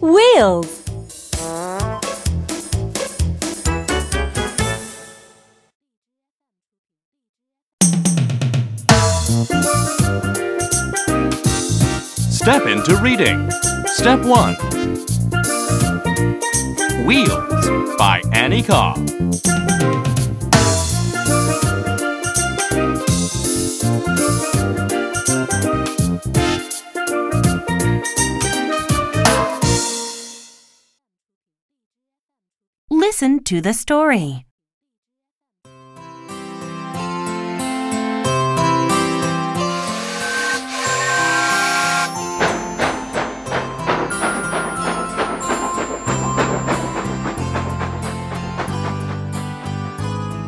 Wheels. Step into reading. Step 1 Wheels by Annie Cobb. Listen to the story.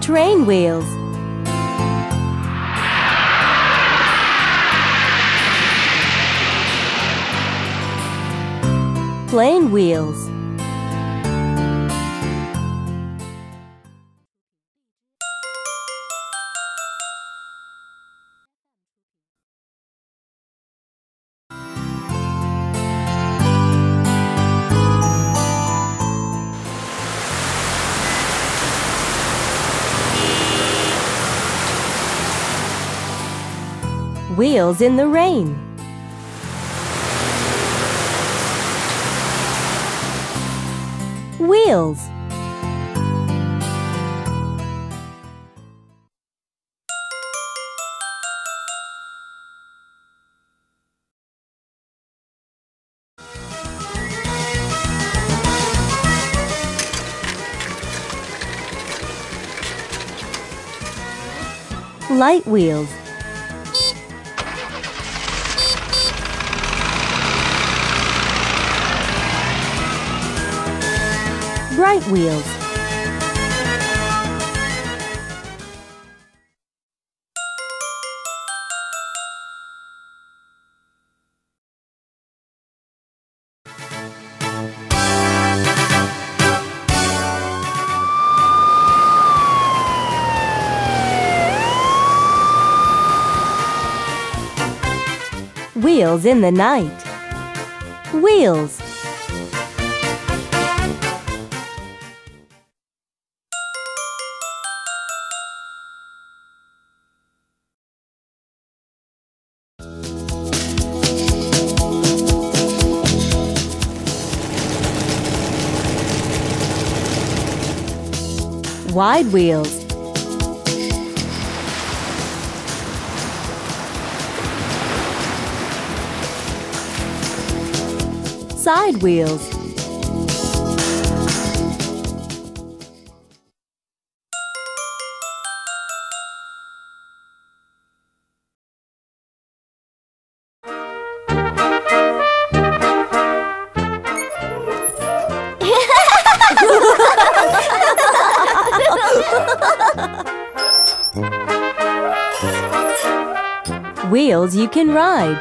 Train wheels. Plane wheels. Wheels in the rain. Wheels. Light wheels. Bright wheels. Wheels in the night. Wheels. Wide wheels. Side wheels. Wheels you can ride.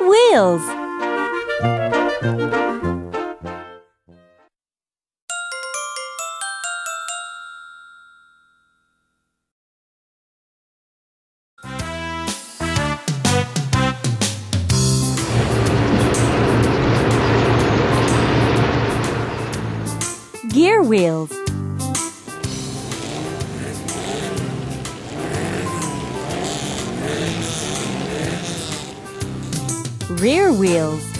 Wheels. Gear wheels. Rear wheels.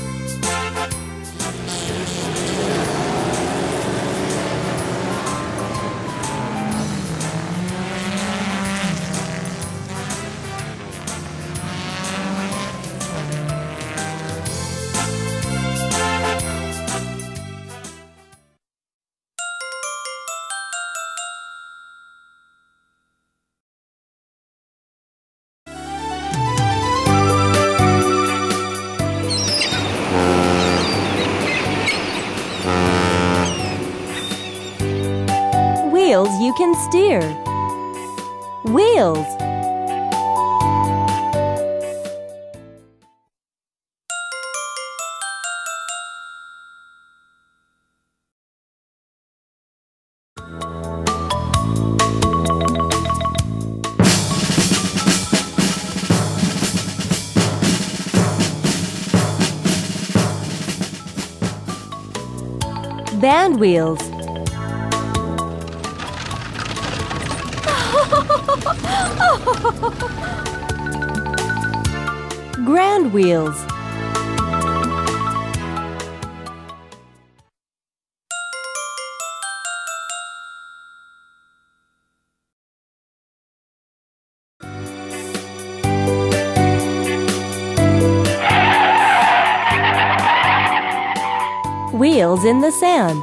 wheels you can steer. Wheels. Band wheels. Grand wheels. Wheels in the sand.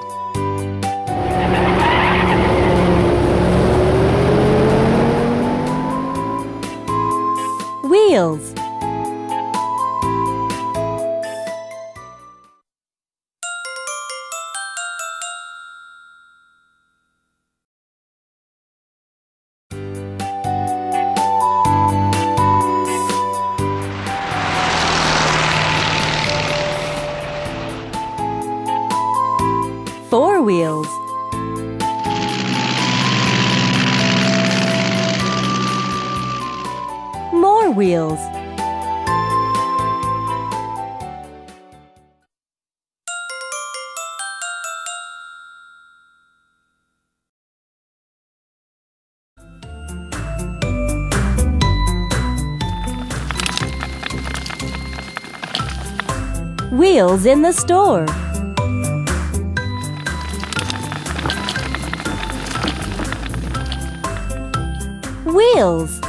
Wheels. More wheels. Wheels in the store. Wheels.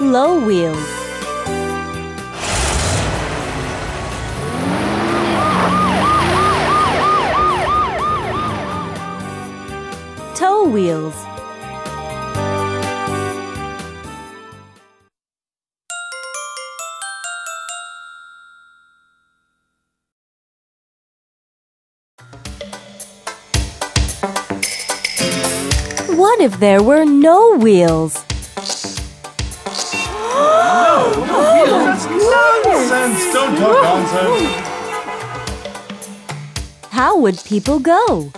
Low wheels. Wheels. What if there were no wheels? Nonsense! Don't talk nonsense. How would people go?